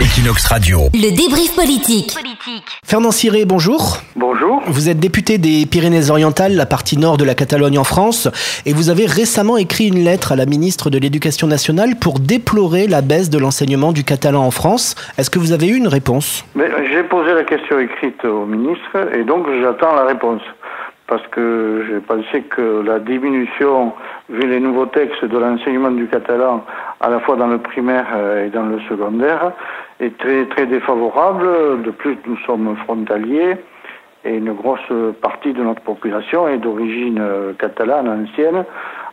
Equinox Radio. Le débrief politique. Fernand Ciré, bonjour. Bonjour. Vous êtes député des Pyrénées-Orientales, la partie nord de la Catalogne en France, et vous avez récemment écrit une lettre à la ministre de l'Éducation nationale pour déplorer la baisse de l'enseignement du catalan en France. Est-ce que vous avez eu une réponse? J'ai posé la question écrite au ministre et donc j'attends la réponse. Parce que j'ai pensé que la diminution, vu les nouveaux textes de l'enseignement du catalan, à la fois dans le primaire euh, et dans le secondaire, est très, très défavorable. De plus, nous sommes frontaliers et une grosse partie de notre population est d'origine catalane ancienne,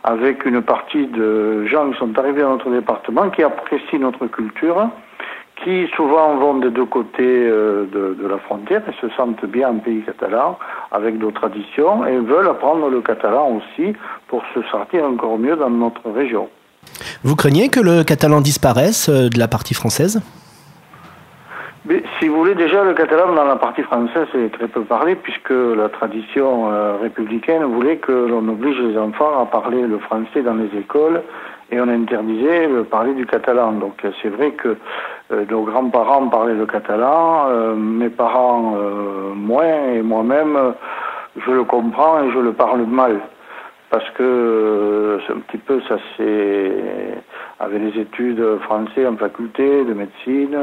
avec une partie de gens qui sont arrivés dans notre département qui apprécient notre culture qui souvent vont des deux côtés euh, de, la frontière et se sentent bien en pays catalan avec nos traditions et veulent apprendre le catalan aussi pour se sortir encore mieux dans notre région. Vous craignez que le catalan disparaisse euh, de la partie française? Mais, si vous voulez, déjà, le catalan dans la partie française est très peu parlé, puisque la tradition euh, républicaine voulait que l'on oblige les enfants à parler le français dans les écoles et on interdisait de parler du catalan. Donc c'est vrai que euh, nos grands-parents parlaient le catalan, euh, mes parents moins, et moi-même, je le comprends et je le parle mal. Parce que c'est un petit peu, ça c'est avec les études français en faculté de médecine,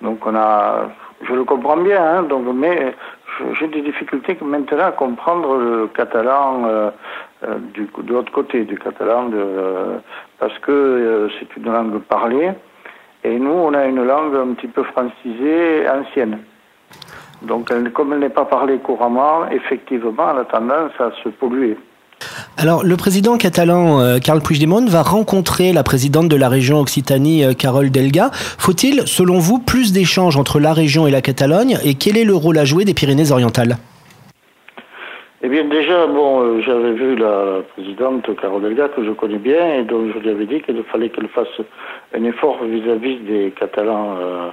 donc on a, je le comprends bien, hein, donc mais j'ai des difficultés maintenant à comprendre le catalan euh, du, de l'autre côté du catalan, de, parce que c'est une langue parlée. Et nous, on a une langue un petit peu francisée, ancienne. Donc, comme elle n'est pas parlée couramment, effectivement, elle a tendance à se polluer. Alors, le président catalan euh, Carles Puigdemont va rencontrer la présidente de la région Occitanie, euh, Carole Delga. Faut-il, selon vous, plus d'échanges entre la région et la Catalogne Et quel est le rôle à jouer des Pyrénées-Orientales? Eh bien, déjà, bon, euh, j'avais vu la présidente Carole Delga, que je connais bien, et donc je lui avais dit qu'il fallait qu'elle fasse un effort vis-à-vis des Catalans euh,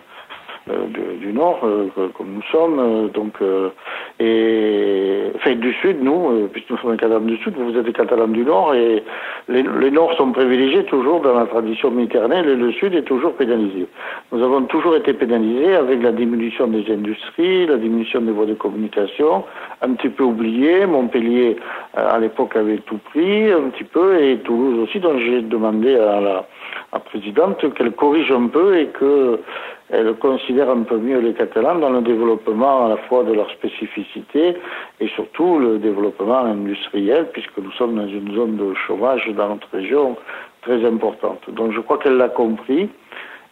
euh, du, Nord, comme nous sommes, donc, et, enfin, du Sud, nous, puisque nous sommes des Catalans du Sud, vous êtes des Catalans du Nord, et les, les Nords sont privilégiés toujours dans la tradition méditerranéenne, et le Sud est toujours pénalisé. Nous avons toujours été pénalisés avec la diminution des industries, la diminution des voies de communication, un petit peu oublié. Montpellier, euh, à l'époque, avait tout pris un petit peu, et Toulouse aussi, donc j'ai demandé à la, présidente qu'elle corrige un peu et qu'elle considère un peu mieux les Catalans dans le développement à la fois de leur spécificité et surtout le développement industriel, puisque nous sommes dans une zone de chômage dans notre région très importante. Donc je crois qu'elle l'a compris.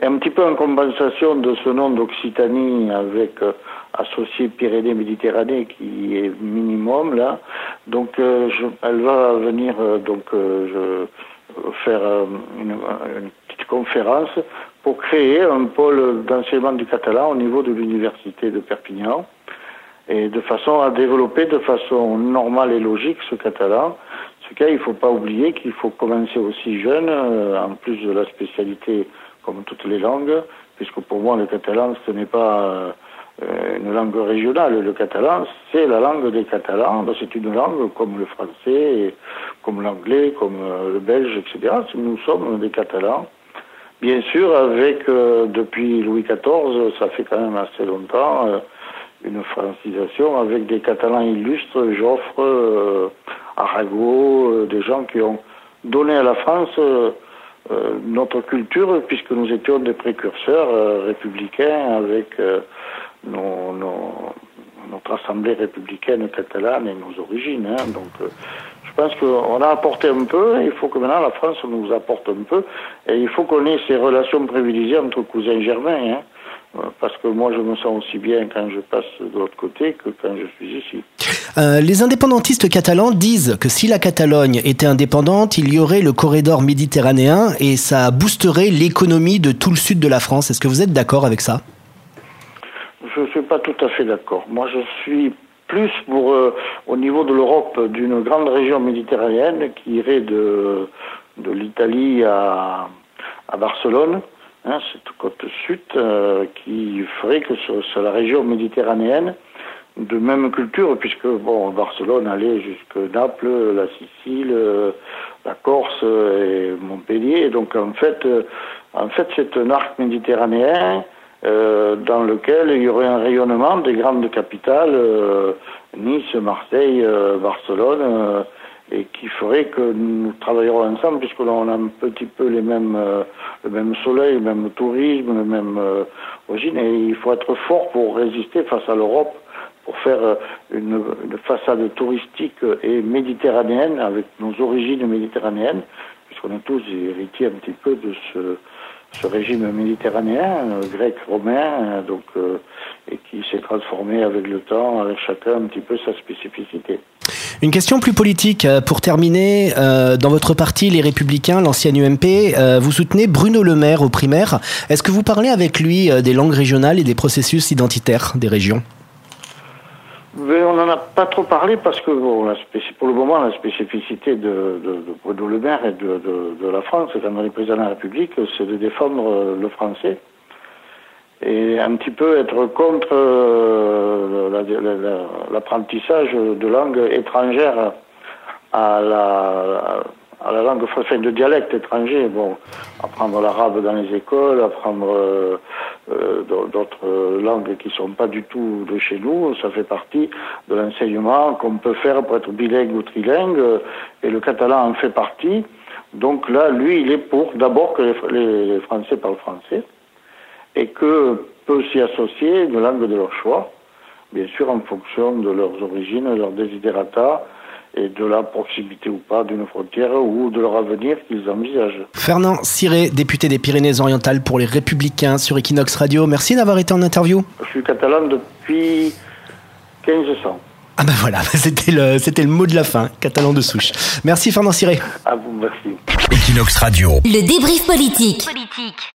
Et un petit peu en compensation de ce nom d'Occitanie avec euh, associé Pyrénées-Méditerranée qui est minimum là. Donc euh, elle va venir euh, donc faire une, une, conférence pour créer un pôle d'enseignement du catalan au niveau de l'université de Perpignan et de façon à développer de façon normale et logique ce catalan. Ce cas, il ne faut pas oublier qu'il faut commencer aussi jeune, en plus de la spécialité comme toutes les langues, puisque pour moi le catalan ce n'est pas euh, une langue régionale. Le catalan, c'est la langue des Catalans. Ben, c'est une langue comme le français, comme l'anglais, comme euh, le belge, etc. Nous sommes des Catalans. Bien sûr, avec euh, depuis Louis XIV, ça fait quand même assez longtemps, une francisation avec des Catalans illustres, Joffre, Arago, des gens qui ont donné à la France euh, notre culture, puisque nous étions des précurseurs euh, républicains avec euh, notre assemblée républicaine catalane et nos origines. Hein. Donc, je pense qu'on a apporté un peu. Il faut que maintenant la France nous apporte un peu, et il faut qu'on ait ces relations privilégiées entre cousins germains. Hein parce que moi je me sens aussi bien quand je passe de l'autre côté que quand je suis ici. Euh, les indépendantistes catalans disent que si la Catalogne était indépendante, il y aurait le corridor méditerranéen et ça boosterait l'économie de tout le sud de la France. Est-ce que vous êtes d'accord avec ça? Je ne suis pas tout à fait d'accord. Moi je suis plus pour, euh, au niveau de l'Europe, d'une grande région méditerranéenne qui irait de, de l'Italie à, à Barcelone hein, cette côte sud euh, qui ferait que sur, la région méditerranéenne, de même culture, puisque bon, Barcelone allait jusque Naples, la Sicile, euh, la Corse et Montpellier. donc en fait, En fait, c'est un arc méditerranéen euh, dans lequel il y aurait un rayonnement des grandes capitales, euh, Nice, Marseille, euh, Barcelone, et qui ferait que nous travaillerons ensemble puisque l'on a un petit peu les mêmes, le même soleil, le même tourisme, le même origine, et il faut être fort pour résister face à l'Europe pour faire une, une, façade touristique et méditerranéenne avec nos origines méditerranéennes, puisqu'on est tous héritiers un petit peu de ce, ce régime méditerranéen, euh, grec, romain, euh, donc, euh, et qui s'est transformé avec le temps, avec chacun un petit peu sa spécificité. Une question plus politique pour terminer. dans votre parti, les Républicains, l'ancienne UMP, vous soutenez Bruno Le Maire au primaire. Est-ce que vous parlez avec lui des langues régionales et des processus identitaires des régions? On n'en a pas trop parlé parce que bon, pour le moment, la spécificité de, Le Maire et de, la France, quand on est président de la République, c'est de défendre euh, le français et un petit peu être contre euh, l'apprentissage de langues étrangères à la, à la langue, enfin, de dialecte étranger. Bon, apprendre l'arabe dans les écoles, apprendre euh, euh, d'autres langues qui sont pas du tout de chez nous, ça fait partie de l'enseignement qu'on peut faire pour être bilingue ou trilingue, et le catalan en fait partie. Donc là, lui, il est pour d'abord que les, Français parlent français, et que peut s'y associer une langue de leur choix, bien sûr en fonction de leurs origines, de leurs desiderata, et de la proximité ou pas d'une frontière ou de leur avenir qu'ils envisagent. Fernand Siré, député des Pyrénées-Orientales pour les Républicains sur Equinox Radio. Merci d'avoir été en interview. Je suis catalan depuis 1500. Ah ben voilà, c'était le, c'était le mot de la fin, catalan de souche. Merci Fernand Siré. À vous, merci. Equinox Radio. Le débrief politique. politique.